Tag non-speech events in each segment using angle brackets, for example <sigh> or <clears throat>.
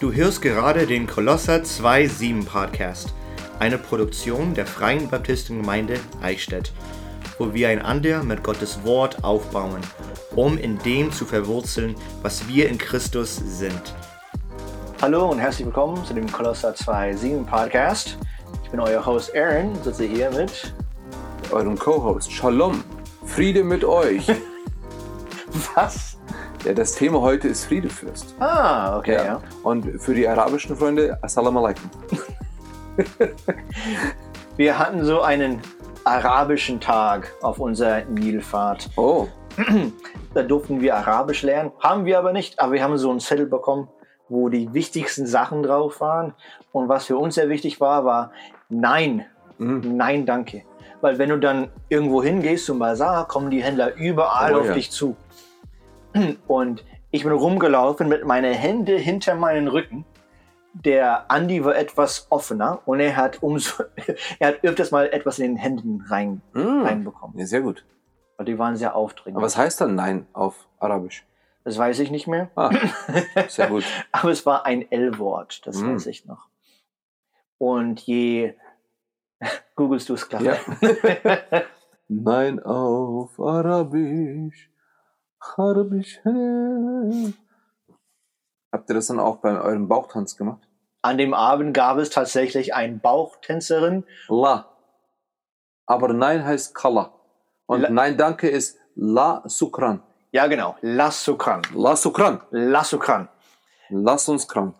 Du hörst gerade den Kolosser 2.7 Podcast, eine Produktion der Freien Baptistengemeinde Eichstätt, wo wir einander mit Gottes Wort aufbauen, um in dem zu verwurzeln, was wir in Christus sind. Hallo und herzlich willkommen zu dem Kolosser 2.7 Podcast. Ich bin euer Host Aaron, sitze hier mit eurem Co-Host. Shalom, Friede mit euch. <laughs> Was? Ja, das Thema heute ist Friedefürst. Ah, okay, ja. ja. Und für die arabischen Freunde, Assalamu alaikum. <laughs> Wir hatten so einen arabischen Tag auf unserer Nilfahrt. Oh. <clears throat> Da durften wir Arabisch lernen. Haben wir aber nicht, aber wir haben so einen Zettel bekommen, wo die wichtigsten Sachen drauf waren. Und was für uns sehr wichtig war, war Nein. Mhm. Nein, danke. Weil wenn du dann irgendwo hingehst zum Bazar, kommen die Händler überall oh, auf ja. dich zu. Und ich bin rumgelaufen mit meinen Händen hinter meinen Rücken. Der Andi war etwas offener und er hat umso, <laughs> er hat öfters mal etwas in den Händen rein, mm. reinbekommen. Ja, sehr gut. Und die waren sehr aufdringlich. Aber was heißt dann Nein auf Arabisch? Das weiß ich nicht mehr. Ah, <laughs> sehr gut. Aber es war ein L-Wort, das mm. weiß ich noch. Und je <laughs> googelst du es klar. Ja. Nein auf Arabisch. Habt ihr das dann auch bei eurem Bauchtanz gemacht? An dem Abend gab es tatsächlich eine Bauchtänzerin. La. Aber Nein heißt Kala. Und La Nein Danke ist La Sukran. Ja, genau. La Sukran. La Sukran. La Sukran. Lass uns krank.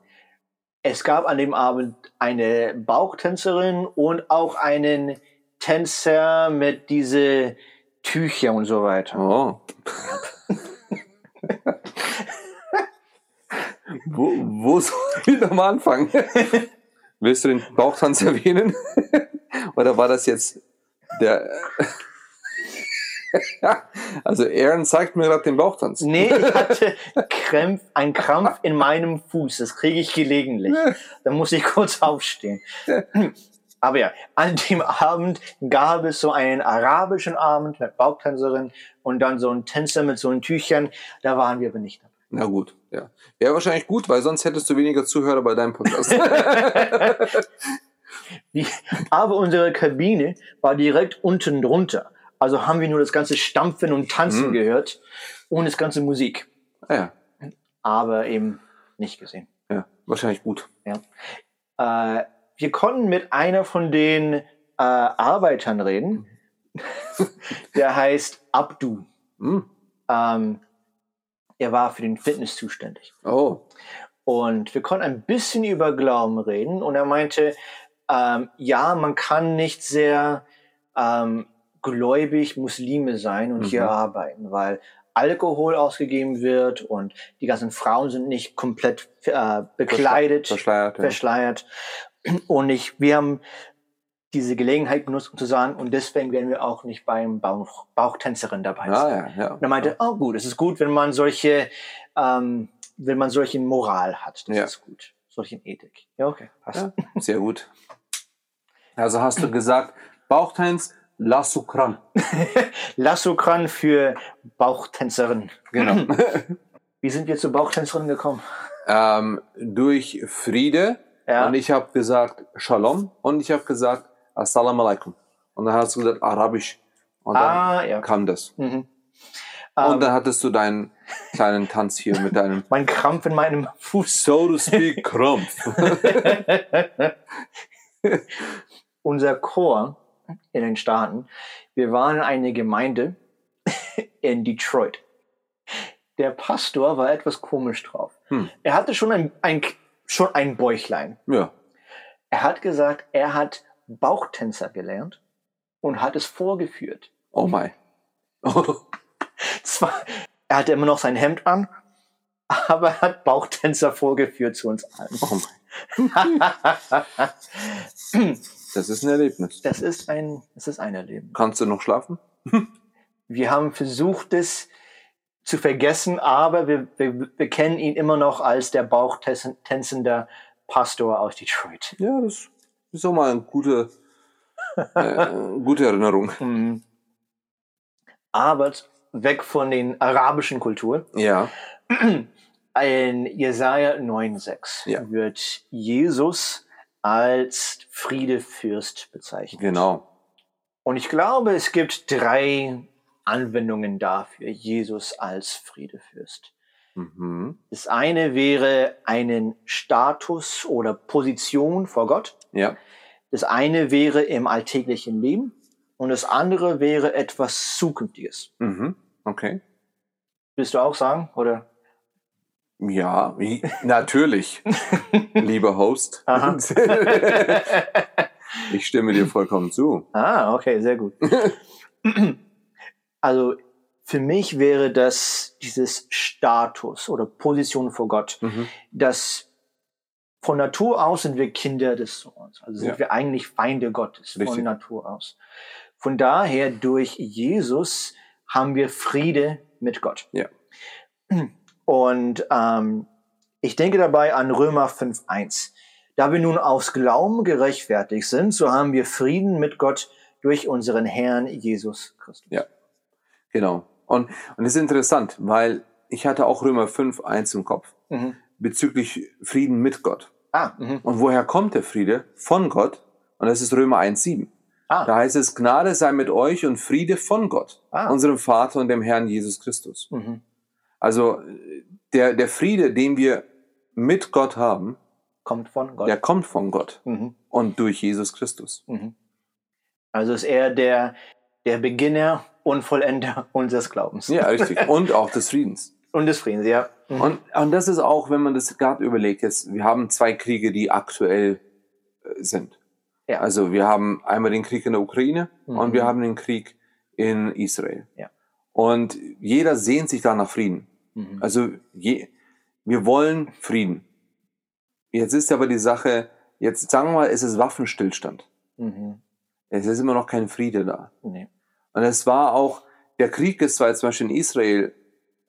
Es gab an dem Abend eine Bauchtänzerin und auch einen Tänzer mit diese Tücher und so weiter. Oh. <laughs> wo, wo soll ich nochmal anfangen? <laughs> Willst du den Bauchtanz erwähnen? <laughs> Oder war das jetzt der. <laughs> also Aaron zeigt mir gerade den Bauchtanz. Nee, ich hatte Krämpf, einen Krampf in meinem Fuß. Das kriege ich gelegentlich. Da muss ich kurz aufstehen. Aber ja, an dem Abend gab es so einen arabischen Abend mit Bauchtänzerin und dann so ein Tänzer mit so einen Tüchern. Da waren wir aber nicht. Na gut, ja. Wäre wahrscheinlich gut, weil sonst hättest du weniger Zuhörer bei deinem Podcast. <laughs> aber unsere Kabine war direkt unten drunter. Also haben wir nur das ganze Stampfen und Tanzen mhm. gehört und das ganze Musik. Ah, ja. Aber eben nicht gesehen. Ja, wahrscheinlich gut. Ja. Äh, wir konnten mit einer von den äh, Arbeitern reden. <laughs> Der heißt Abdu. Mhm. Ähm, er war für den Fitness zuständig. Oh. Und wir konnten ein bisschen über Glauben reden. Und er meinte, ähm, ja, man kann nicht sehr ähm, gläubig Muslime sein und mhm. hier arbeiten, weil Alkohol ausgegeben wird und die ganzen Frauen sind nicht komplett äh, bekleidet, verschleiert. verschleiert. Und ich, wir haben diese Gelegenheit genutzt, um zu sagen, und deswegen werden wir auch nicht beim Bauch, Bauchtänzerin dabei sein. Ah, ja, ja. Und er meinte, oh gut, es ist gut, wenn man solche, ähm, wenn man solche Moral hat. Das ja. ist gut. Solche Ethik. Ja, okay, passt. Ja, sehr gut. Also hast du gesagt, Bauchtänz, Lassukran. <laughs> Lassukran für Bauchtänzerin. Genau. <laughs> Wie sind wir zur Bauchtänzerin gekommen? Ähm, durch Friede ja. Und ich habe gesagt Shalom und ich habe gesagt Assalamu alaikum. Und dann hast du gesagt Arabisch. Und dann ah, ja. kam das. Mhm. Und um, ähm. dann hattest du deinen kleinen Tanz hier mit deinem. <laughs> mein Krampf in meinem Fuß. So to speak, Krampf. <laughs> Unser Chor in den Staaten, wir waren eine Gemeinde <laughs> in Detroit. Der Pastor war etwas komisch drauf. Hm. Er hatte schon ein, ein schon ein Bäuchlein. Ja. Er hat gesagt, er hat Bauchtänzer gelernt und hat es vorgeführt. Oh mein. Oh. <laughs> Zwar, er hatte immer noch sein Hemd an, aber er hat Bauchtänzer vorgeführt zu uns allen. Oh mein. <laughs> das ist ein Erlebnis. Das ist ein, das ist ein Erlebnis. Kannst du noch schlafen? <laughs> Wir haben versucht, es zu vergessen, aber wir, wir, wir kennen ihn immer noch als der bauchtänzende Pastor aus Detroit. Ja, das ist auch mal eine gute, äh, <laughs> gute Erinnerung. Mhm. Aber weg von den arabischen Kulturen. Ja. In Jesaja 9,6 ja. wird Jesus als Friedefürst bezeichnet. Genau. Und ich glaube, es gibt drei Anwendungen dafür, Jesus als Friedefürst. Mhm. Das eine wäre einen Status oder Position vor Gott. Ja. Das eine wäre im alltäglichen Leben und das andere wäre etwas Zukünftiges. Mhm. Okay. Willst du auch sagen, oder? Ja, wie, natürlich, <laughs> lieber Host. <laughs> ich stimme dir vollkommen zu. Ah, okay, sehr gut. <laughs> also für mich wäre das dieses Status oder Position vor Gott, mhm. dass von Natur aus sind wir Kinder des Sohns. Also sind ja. wir eigentlich Feinde Gottes Richtig. von Natur aus. Von daher, durch Jesus haben wir Friede mit Gott. Ja. Und ähm, ich denke dabei an Römer 5.1. Da wir nun aus Glauben gerechtfertigt sind, so haben wir Frieden mit Gott durch unseren Herrn Jesus Christus. Ja, genau. Und, und es ist interessant, weil ich hatte auch Römer 5.1 im Kopf mhm. Bezüglich Frieden mit Gott. Ah, mh. Und woher kommt der Friede? Von Gott. Und das ist Römer 1.7. Ah. Da heißt es, Gnade sei mit euch und Friede von Gott, ah. unserem Vater und dem Herrn Jesus Christus. Mhm. Also der, der Friede, den wir mit Gott haben, kommt von Gott. Der kommt von Gott mhm. und durch Jesus Christus. Mhm. Also ist er der, der Beginner und Vollender <laughs> unseres Glaubens. Ja, richtig. Und auch des Friedens. Und des Friedens, ja. Mhm. Und, und das ist auch, wenn man das gerade überlegt, jetzt, wir haben zwei Kriege, die aktuell äh, sind. Ja. Also wir haben einmal den Krieg in der Ukraine mhm. und wir haben den Krieg in Israel. Ja. Und jeder sehnt sich da nach Frieden. Mhm. Also je, wir wollen Frieden. Jetzt ist aber die Sache, jetzt sagen wir mal, es ist Waffenstillstand. Mhm. Es ist immer noch kein Friede da. Nee. Und es war auch, der Krieg ist zwar jetzt zum Beispiel in Israel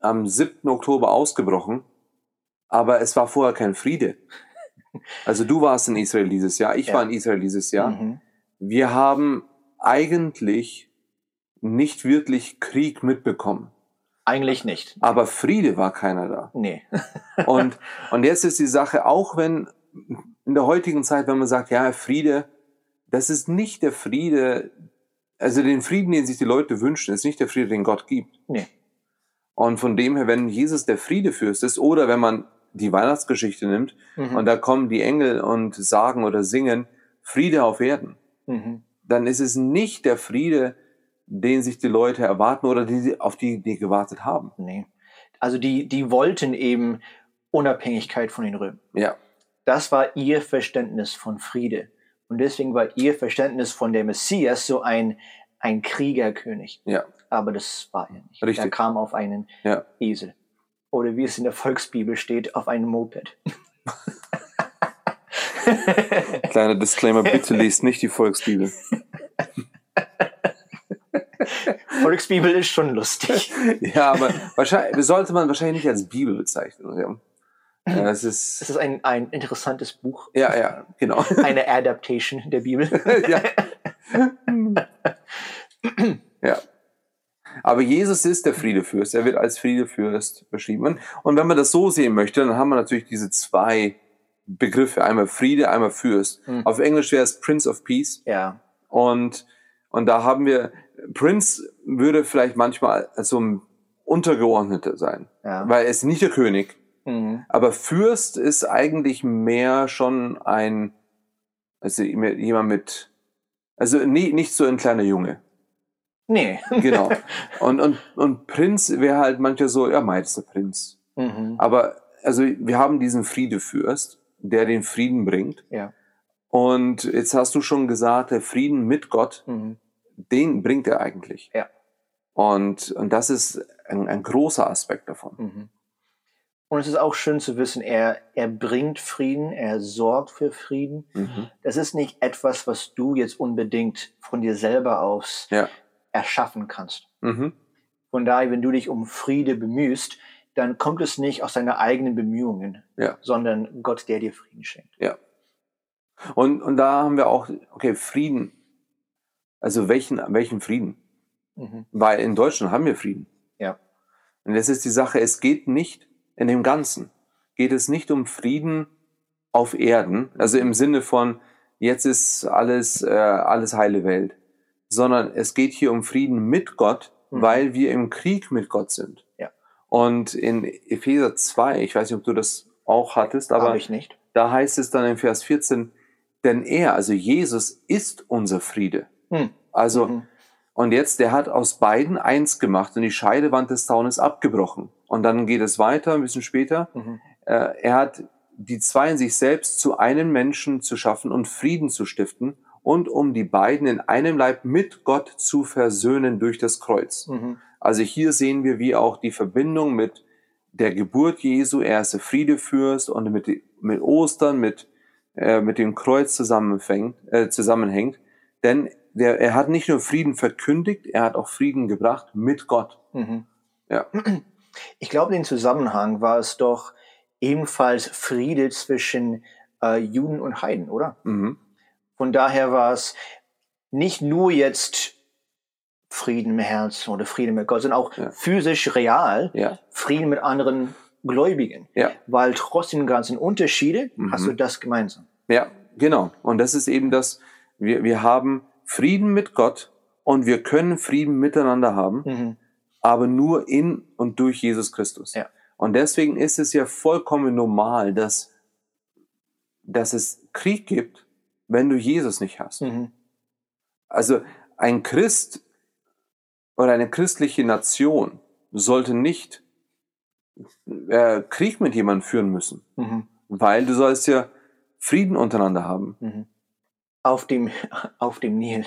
am 7. Oktober ausgebrochen, aber es war vorher kein Friede. <laughs> Also du warst in Israel dieses Jahr, ich ja. war in Israel dieses Jahr. Mhm. Wir haben eigentlich nicht wirklich Krieg mitbekommen. Eigentlich nicht. Aber Friede war keiner da. Nee. <laughs> und, und jetzt ist die Sache, auch wenn in der heutigen Zeit, wenn man sagt, ja, Friede, das ist nicht der Friede, also den Frieden, den sich die Leute wünschen, ist nicht der Friede, den Gott gibt. Nee. Und von dem her, wenn Jesus der Friedefürst ist, oder wenn man die Weihnachtsgeschichte nimmt mhm. und da kommen die Engel und sagen oder singen Friede auf Erden, mhm. dann ist es nicht der Friede, den sich die Leute erwarten oder die, auf die die gewartet haben. Nee. Also die, die wollten eben Unabhängigkeit von den Römern. Ja. Das war ihr Verständnis von Friede. Und deswegen war ihr Verständnis von der Messias so ein, ein Kriegerkönig. Ja. Aber das war er nicht. Richtig. Er kam auf einen ja. Esel. Oder wie es in der Volksbibel steht, auf einem Moped. <laughs> Kleiner Disclaimer, bitte <laughs> liest nicht die Volksbibel. Volksbibel ist schon lustig. <laughs> ja, aber wahrscheinlich sollte man wahrscheinlich nicht als Bibel bezeichnen. Ja, es ist, es ist ein, ein interessantes Buch. Ja, ja, genau. Eine Adaptation der Bibel. ja. Aber Jesus ist der Friedefürst. Er wird als Friedefürst beschrieben. Und wenn man das so sehen möchte, dann haben wir natürlich diese zwei Begriffe. Einmal Friede, einmal Fürst. Mhm. Auf Englisch wäre es Prince of Peace. Ja. Und, und da haben wir, Prince würde vielleicht manchmal so ein Untergeordneter sein. Ja. Weil er ist nicht der König. Mhm. Aber Fürst ist eigentlich mehr schon ein, also jemand mit, also nie, nicht so ein kleiner Junge. Nee. genau. <laughs> Und, und, und Prinz wäre halt manchmal so, ja, Meisterprinz. Mhm. Aber also wir haben diesen Friedefürst, der den Frieden bringt. Ja. Und jetzt hast du schon gesagt, der Frieden mit Gott, mhm. den bringt er eigentlich. Ja. Und, und das ist ein, ein großer Aspekt davon. Mhm. Und es ist auch schön zu wissen, er, er bringt Frieden, er sorgt für Frieden. Mhm. Das ist nicht etwas, was du jetzt unbedingt von dir selber aus ja. Erschaffen kannst. Mhm. Von daher, wenn du dich um Friede bemühst, dann kommt es nicht aus deinen eigenen Bemühungen, ja. sondern Gott, der dir Frieden schenkt. Ja. Und, und da haben wir auch, okay, Frieden. Also welchen, welchen Frieden? Mhm. Weil in Deutschland haben wir Frieden. Ja. Und das ist die Sache, es geht nicht in dem Ganzen geht es nicht um Frieden auf Erden, also im Sinne von, jetzt ist alles, äh, alles heile Welt, sondern es geht hier um Frieden mit Gott, mhm. weil wir im Krieg mit Gott sind. Ja. Und in Epheser 2, ich weiß nicht, ob du das auch hattest, aber da heißt es dann in Vers 14, denn er, also Jesus, ist unser Friede. Mhm. Also, mhm. und jetzt, der hat aus beiden eins gemacht und die Scheidewand des Zaunes abgebrochen. Und dann geht es weiter, ein bisschen später. Mhm. Äh, er hat die zwei in sich selbst zu einem Menschen zu schaffen und Frieden zu stiften und um die beiden in einem Leib mit Gott zu versöhnen durch das Kreuz. Mhm. Also hier sehen wir, wie auch die Verbindung mit der Geburt Jesu, er ist der Friedefürst und mit, mit Ostern, mit, äh, mit dem Kreuz zusammenfängt, äh, zusammenhängt. Denn der, er hat nicht nur Frieden verkündigt, er hat auch Frieden gebracht mit Gott. Mhm. Ja. Ich glaube, den Zusammenhang war es doch ebenfalls Friede zwischen äh, Juden und Heiden, oder? Mhm. Von daher war es nicht nur jetzt Frieden im Herzen oder Frieden mit Gott, sondern auch ja. physisch real ja. Frieden mit anderen Gläubigen. Ja. Weil trotz den ganzen Unterschiede mhm. hast du das gemeinsam. Ja, genau. Und das ist eben das, wir, wir haben Frieden mit Gott und wir können Frieden miteinander haben, mhm. aber nur in und durch Jesus Christus. Ja. Und deswegen ist es ja vollkommen normal, dass, dass es Krieg gibt wenn du Jesus nicht hast. Mhm. Also ein Christ oder eine christliche Nation sollte nicht äh, Krieg mit jemandem führen müssen, mhm. weil du sollst ja Frieden untereinander haben. Mhm. Auf dem, <laughs> auf dem Nil.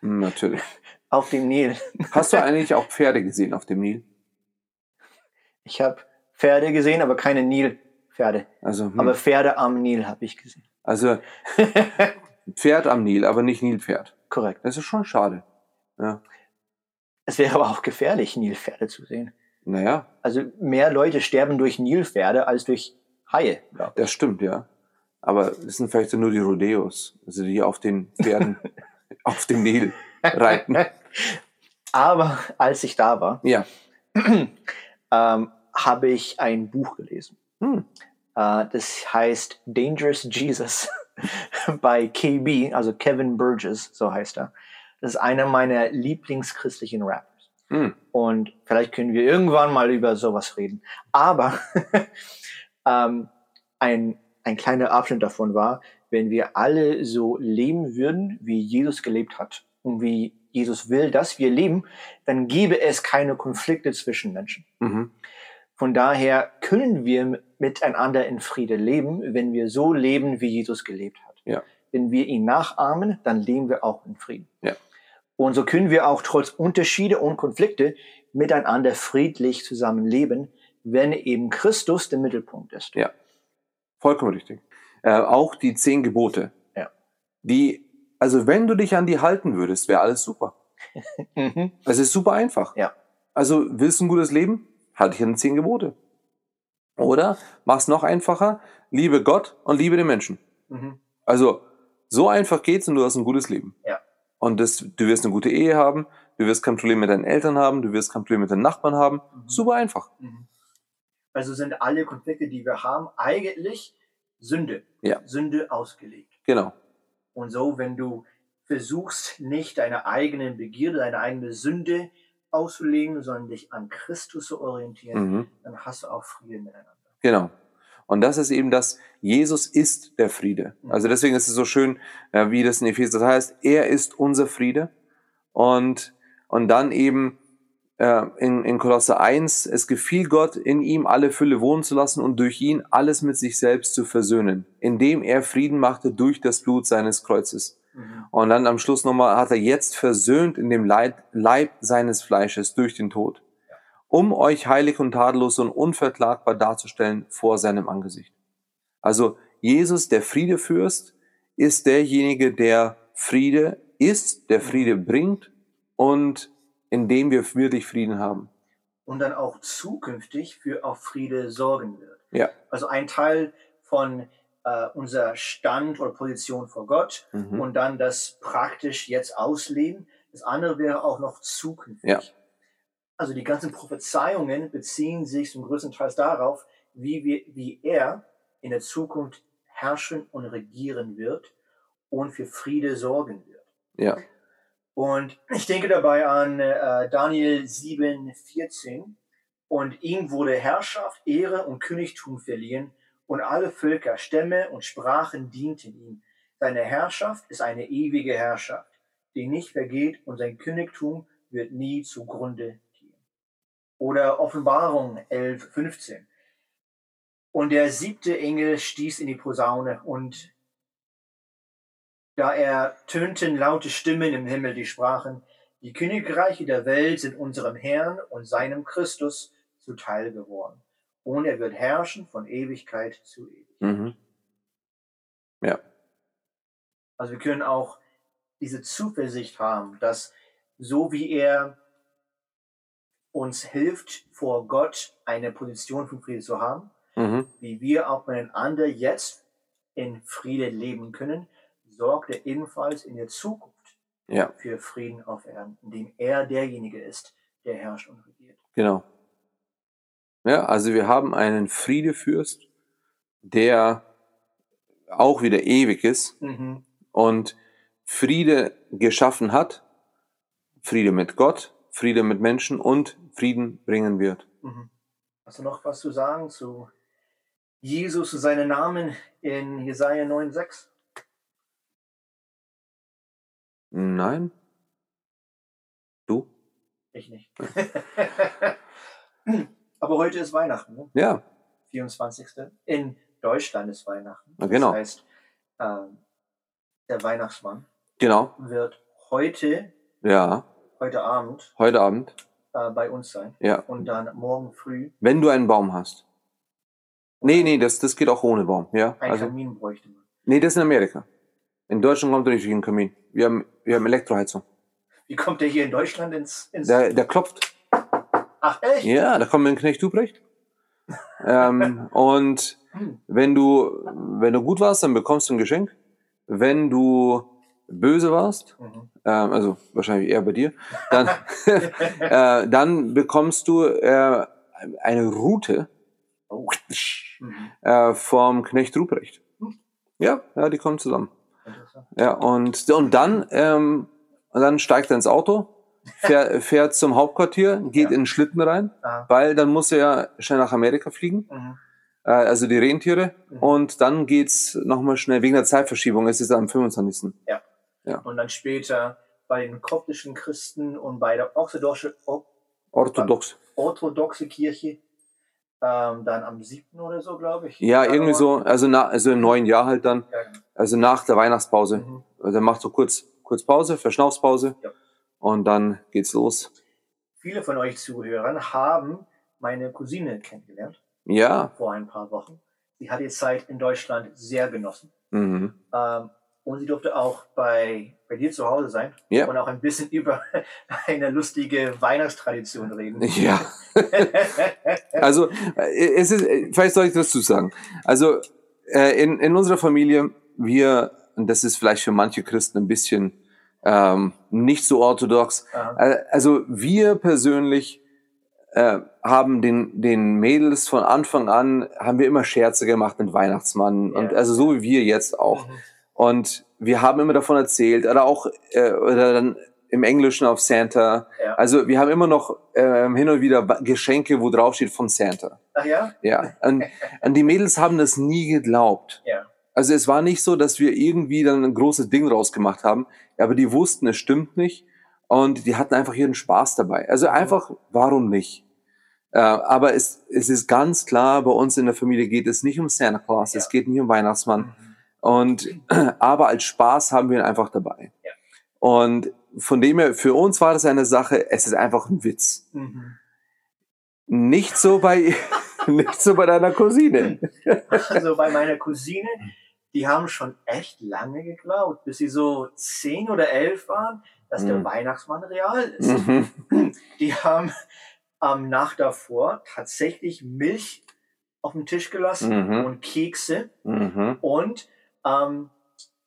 Hm, natürlich. Auf dem Nil. Hast du <laughs> eigentlich auch Pferde gesehen auf dem Nil? Ich habe Pferde gesehen, aber keine Nilpferde. Also, hm. Aber Pferde am Nil habe ich gesehen. Also <laughs> Pferd am Nil, aber nicht Nilpferd. Korrekt. Das ist schon schade. Ja. Es wäre aber auch gefährlich, Nilpferde zu sehen. Naja. Also mehr Leute sterben durch Nilpferde als durch Haie. Das stimmt, ja. Aber es sind vielleicht nur die Rodeos, also die auf den Pferden <laughs> auf dem Nil reiten. <laughs> Aber als ich da war, ja. <clears throat> ähm, habe ich ein Buch gelesen. Hm. Uh, das heißt Dangerous Jesus <laughs> bei KB, also Kevin Burgess, so heißt er. Das ist einer meiner lieblingschristlichen Rappers. Mm. Und vielleicht können wir irgendwann mal über sowas reden. Aber <laughs> ähm, ein, ein kleiner Abschnitt davon war, wenn wir alle so leben würden, wie Jesus gelebt hat und wie Jesus will, dass wir leben, dann gäbe es keine Konflikte zwischen Menschen. Mhm. Von daher können wir miteinander in Friede leben, wenn wir so leben, wie Jesus gelebt hat. Ja. Wenn wir ihn nachahmen, dann leben wir auch in Frieden. Ja. Und so können wir auch trotz Unterschiede und Konflikte miteinander friedlich zusammenleben, wenn eben Christus der Mittelpunkt ist. Ja, vollkommen richtig. Äh, auch die zehn Gebote. Ja. Die, also wenn du dich an die halten würdest, wäre alles super. <laughs> mhm. Es ist super einfach. Ja. Also willst du ein gutes Leben? halte ich an zehn Gebote. Oder mach's noch einfacher, liebe Gott und liebe den Menschen. Mhm. Also so einfach geht's und du hast ein gutes Leben. Ja. Und das, du wirst eine gute Ehe haben, du wirst kein Problem mit deinen Eltern haben, du wirst kein Problem mit deinen Nachbarn haben. Mhm. Super einfach. Mhm. Also sind alle Konflikte, die wir haben, eigentlich Sünde. Ja. Sünde ausgelegt. Genau. Und so, wenn du versuchst, nicht deine eigenen Begierde, deine eigene Sünde auszulegen, sondern dich an Christus zu orientieren, mhm. dann hast du auch Frieden miteinander. Genau. Und das ist eben das, Jesus ist der Friede. Mhm. Also deswegen ist es so schön, äh, wie das in Epheser heißt, er ist unser Friede. Und, und dann eben äh, in, in Kolosse 1, es gefiel Gott, in ihm alle Fülle wohnen zu lassen und durch ihn alles mit sich selbst zu versöhnen, indem er Frieden machte durch das Blut seines Kreuzes. Mhm. Und dann am Schluss nochmal hat er jetzt versöhnt in dem Leib, Leib seines Fleisches durch den Tod, um euch heilig und tadellos und unverklagbar darzustellen vor seinem Angesicht. Also Jesus, der Friedefürst, ist derjenige, der Friede ist, der Friede bringt und in dem wir wirklich Frieden haben. Und dann auch zukünftig für auf Friede sorgen wird. Ja. Also ein Teil von äh, unser Stand oder Position vor Gott mhm. und dann das praktisch jetzt ausleben. Das andere wäre auch noch zukünftig. Ja. Also die ganzen Prophezeiungen beziehen sich zum größten Teil darauf, wie, wir, wie er in der Zukunft herrschen und regieren wird und für Friede sorgen wird. Ja. Und ich denke dabei an äh, Daniel 7, 14. Und ihm wurde Herrschaft, Ehre und Königtum verliehen, und alle Völker, Stämme und Sprachen dienten ihm. Seine Herrschaft ist eine ewige Herrschaft, die nicht vergeht, und sein Königtum wird nie zugrunde gehen. Oder Offenbarung 11, 15. Und der siebte Engel stieß in die Posaune und da ertönten laute Stimmen im Himmel, die sprachen, die Königreiche der Welt sind unserem Herrn und seinem Christus zuteil geworden. Und er wird herrschen von Ewigkeit zu Ewigkeit. Mhm. Ja. Also wir können auch diese Zuversicht haben, dass so wie er uns hilft, vor Gott eine Position von Friede zu haben, mhm. wie wir auch miteinander jetzt in Friede leben können, sorgt er ebenfalls in der Zukunft ja. für Frieden auf Erden, indem er derjenige ist, der herrscht und regiert. Genau. Ja, also wir haben einen Friedefürst, der auch wieder ewig ist mhm. und Friede geschaffen hat, Friede mit Gott, Friede mit Menschen und Frieden bringen wird. Mhm. Hast du noch was zu sagen zu Jesus, zu seinen Namen in Jesaja 9,6? Nein. Du? Ich nicht. <laughs> Aber heute ist Weihnachten, ne? Ja. 24. In Deutschland ist Weihnachten. Na, genau. Das heißt, äh, der Weihnachtsmann genau. wird heute, ja. heute Abend, heute Abend äh, bei uns sein. Ja. Und dann morgen früh. Wenn du einen Baum hast. Nee, nee, das, das geht auch ohne Baum. Ja. Ein also, Kamin bräuchte man. Nee, das ist in Amerika. In Deutschland kommt er nicht durch einen Kamin. Wir haben, wir haben Elektroheizung. Wie kommt der hier in Deutschland ins... ins der, der klopft. Ach echt? Ja, da kommt ein Knecht Duprecht. ähm, <laughs> und wenn du, wenn du gut warst, dann bekommst du ein Geschenk. Wenn du böse warst, mhm. ähm, also wahrscheinlich eher bei dir, dann, <laughs> äh, dann bekommst du äh, eine Route oh. äh, vom Knecht Ruprecht. Hm. Ja, ja, die kommen zusammen. Ja, und, und dann, ähm, und dann steigt er ins Auto, fährt, fährt zum Hauptquartier, geht ja. in den Schlitten rein, Aha. weil dann muss er ja schnell nach Amerika fliegen. Mhm. Äh, also die Rentiere. Mhm. Und dann geht's nochmal schnell, wegen der Zeitverschiebung, es ist am 25. Ja. ja. Und dann später bei den koptischen Christen und bei der orthodoxe, Orthodox. orthodoxe Kirche ähm, dann am 7. oder so, glaube ich. Ja, irgendwie so, also, na, also im neuen Jahr halt dann. Ja. Also nach der Weihnachtspause. Mhm. Also er macht so kurz, kurz Pause, Verschnaufspause. Ja. Und dann geht's los. Viele von euch Zuhörern haben meine Cousine kennengelernt. Ja. Vor ein paar Wochen. Sie hat die Zeit in Deutschland sehr genossen. Mhm. Ähm, und sie durfte auch bei, bei dir zu Hause sein ja. und auch ein bisschen <laughs> über eine lustige Weihnachtstradition reden. Ja. <laughs> also, äh, es ist, vielleicht soll ich das zu sagen. Also, äh, in, in unserer Familie, wir, und das ist vielleicht für manche Christen ein bisschen ähm, nicht so orthodox, äh, also wir persönlich äh, haben den, den Mädels von Anfang an, haben wir immer Scherze gemacht mit Weihnachtsmann yeah. und also so wie wir jetzt auch. Mhm. Und wir haben immer davon erzählt, oder auch äh, oder dann im Englischen auf Santa. Ja. Also wir haben immer noch äh, hin und wieder Geschenke, wo drauf steht von Santa. Ach ja? Ja. Und, <laughs> und die Mädels haben das nie geglaubt. Ja. Also es war nicht so, dass wir irgendwie dann ein großes Ding rausgemacht haben, aber die wussten, es stimmt nicht und die hatten einfach ihren Spaß dabei. Also einfach, warum nicht? Äh, aber es, es ist ganz klar, bei uns in der Familie geht es nicht um Santa Claus, Ja. es geht nicht um Weihnachtsmann. Mhm. Und <clears throat> aber als Spaß haben wir ihn einfach dabei. Ja. Und von dem her, für uns war das eine Sache, es ist einfach ein Witz. Mhm. Nicht so bei, <laughs> nicht so bei deiner Cousine. <laughs> Also bei meiner Cousine, die haben schon echt lange geglaubt, bis sie so zehn oder elf waren, dass der Mhm. Weihnachtsmann real ist. Mhm. <laughs> Die haben am Nacht davor tatsächlich Milch auf den Tisch gelassen Mhm. und Kekse Mhm. und ähm,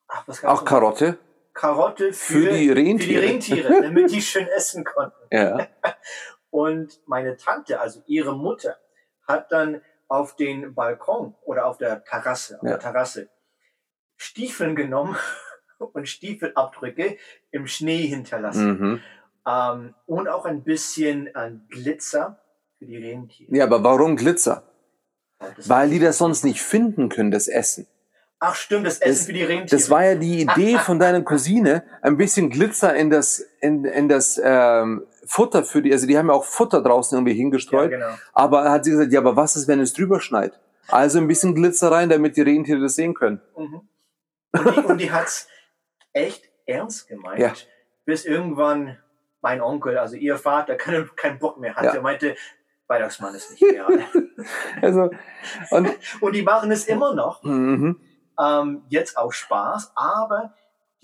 ach, was gab's Auch noch? Karotte Karotte für, für die für die Rentiere. Rentiere, <laughs> damit die schön essen konnten. Ja. <laughs> Und meine Tante, also ihre Mutter, hat dann auf den Balkon oder auf der Terrasse, auf ja. der Terrasse Stiefeln genommen <laughs> und Stiefelabdrücke im Schnee hinterlassen. Mhm. Ähm, und auch ein bisschen äh, Glitzer für die Rentiere. Ja, aber warum Glitzer? Weil die das sonst nicht finden können, das Essen. Ach stimmt, das Essen das, für die Rentiere. Das war ja die Idee <laughs> von deiner Cousine, ein bisschen Glitzer in das, in, in das ähm, Futter für die, also die haben ja auch Futter draußen irgendwie hingestreut. Ja, genau. Aber hat sie gesagt, ja, aber was ist, wenn es drüber schneit? Also ein bisschen Glitzer rein, damit die Rentiere das sehen können. Mhm. Und die, und die hat's echt ernst gemeint, ja. bis irgendwann mein Onkel, also ihr Vater, <laughs> keinen kein Bock mehr hatte. Ja. Er meinte, Weihnachtsmann ist nicht real. <laughs> also, und, <laughs> und die machen es immer noch. Mhm. Ähm, jetzt auch Spaß, aber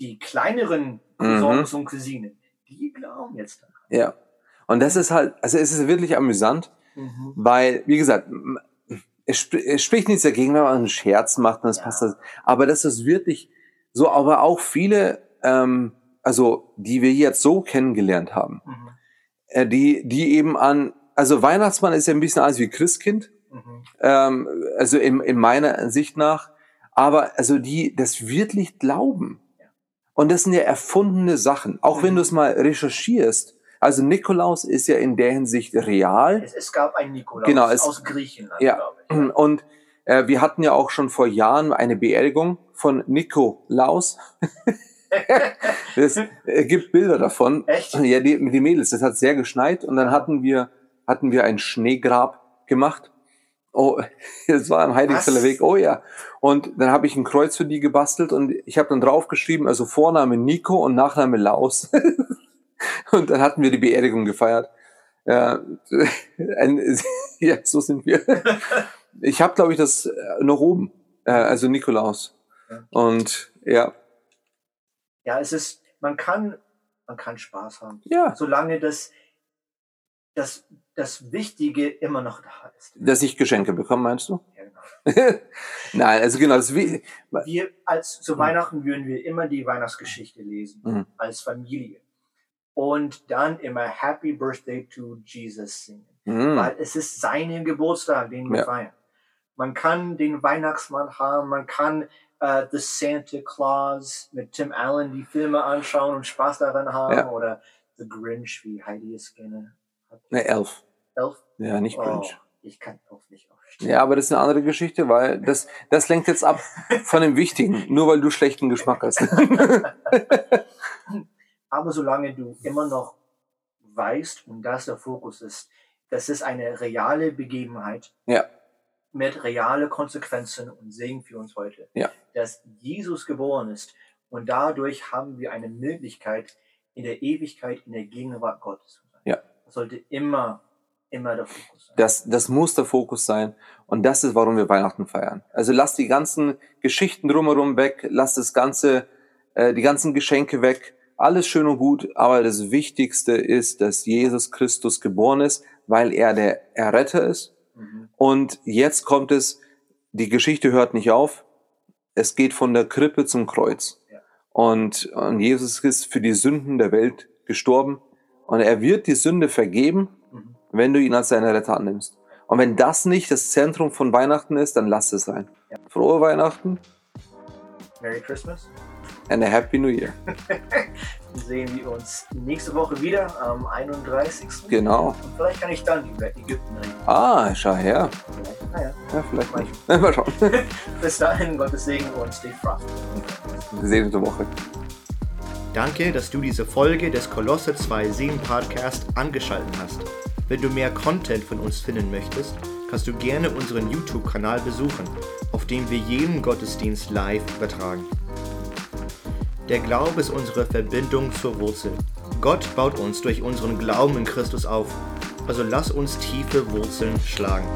die kleineren Cousins mhm. und Cousinen, die glauben jetzt daran. Ja. Und das ist halt, also es ist wirklich amüsant, mhm. weil, wie gesagt, es, sp es, spricht nichts dagegen, wenn man einen Scherz macht und das ja. passt. Das. Aber das ist wirklich so, aber auch viele, ähm, also die wir jetzt so kennengelernt haben, mhm. äh, die, die eben an, also Weihnachtsmann ist ja ein bisschen alles wie Christkind, mhm. ähm, also in, in meiner Sicht nach, aber also die das wirklich glauben. Und das sind ja erfundene Sachen. Auch mhm. wenn du es mal recherchierst, also Nikolaus ist ja in der Hinsicht real. Es, es gab einen Nikolaus genau, es, aus Griechenland, ja. Und äh, wir hatten ja auch schon vor Jahren eine Beerdigung von Nikolaus. <laughs> es äh, gibt Bilder davon. Echt? Ja, die, die Mädels. Es hat sehr geschneit und dann hatten wir, hatten wir ein Schneegrab gemacht. Oh, <laughs> es war am Heiligsteller Weg. Oh ja. Und dann habe ich ein Kreuz für die gebastelt und ich habe dann draufgeschrieben, also Vorname Nico und Nachname Laus. <laughs> <laughs> Und dann hatten wir die Beerdigung gefeiert. Ja, <laughs> ein, <laughs> ja so sind wir. Ich habe, glaube ich, das äh, noch oben. Äh, also Nikolaus. Und ja. Ja, es ist, man kann, man kann Spaß haben. Ja. Solange das, das, das Wichtige immer noch da ist. Dass ich Geschenke bekomme, meinst du? Ja, genau. Nein, also genau. Das wir, als zu Weihnachten würden wir immer die Weihnachtsgeschichte lesen, mhm. als Familie und dann immer Happy Birthday to Jesus singen. Mm. Weil es ist seine Geburtstag, den wir ja. feiern. Man kann den Weihnachtsmann haben, man kann uh, The Santa Claus mit Tim Allen die Filme anschauen und Spaß daran haben ja. oder The Grinch, wie Heidi es gerne hat. Ne, Elf. Elf? Ja, nicht Grinch. Oh, ich kann Elf nicht aufstehen. Ja, aber das ist eine andere Geschichte, weil das, das lenkt jetzt ab <laughs> von dem Wichtigen, nur weil du schlechten Geschmack hast. <laughs> <laughs> Aber solange du immer noch weißt, und das der Fokus ist, das ist eine reale Begebenheit ja. mit realen Konsequenzen und Segen für uns heute, ja. dass Jesus geboren ist und dadurch haben wir eine Möglichkeit, in der Ewigkeit in der Gegenwart Gottes zu sein. Ja. Das sollte immer, immer der Fokus sein. Das, das muss der Fokus sein und das ist, warum wir Weihnachten feiern. Also lass die ganzen Geschichten drumherum weg, lass das ganze, äh, die ganzen Geschenke weg alles schön und gut, aber das Wichtigste ist, dass Jesus Christus geboren ist, weil er der Erretter ist. Mhm. Und jetzt kommt es, die Geschichte hört nicht auf. Es geht von der Krippe zum Kreuz. Ja. Und, und Jesus ist für die Sünden der Welt gestorben. Und er wird die Sünde vergeben, mhm. wenn du ihn als deinen Retter annimmst. Und wenn das nicht das Zentrum von Weihnachten ist, dann lass es sein. Ja. Frohe Weihnachten. Merry Christmas. And a Happy New Year. <laughs> sehen wir uns nächste Woche wieder am 31. Genau. Und vielleicht kann ich dann über Ägypten reden. Ah, schau her. Vielleicht, naja. Ja, vielleicht nicht. <laughs> Mal schauen. <laughs> Bis dahin, Gottes Segen und stay frosty. Gesegnete Woche. Danke, dass du diese Folge des Kolosse 2.7 Podcast angeschaltet hast. Wenn du mehr Content von uns finden möchtest, kannst du gerne unseren YouTube-Kanal besuchen, auf dem wir jeden Gottesdienst live übertragen. Der Glaube ist unsere Verbindung zur Wurzel. Gott baut uns durch unseren Glauben in Christus auf. Also lass uns tiefe Wurzeln schlagen.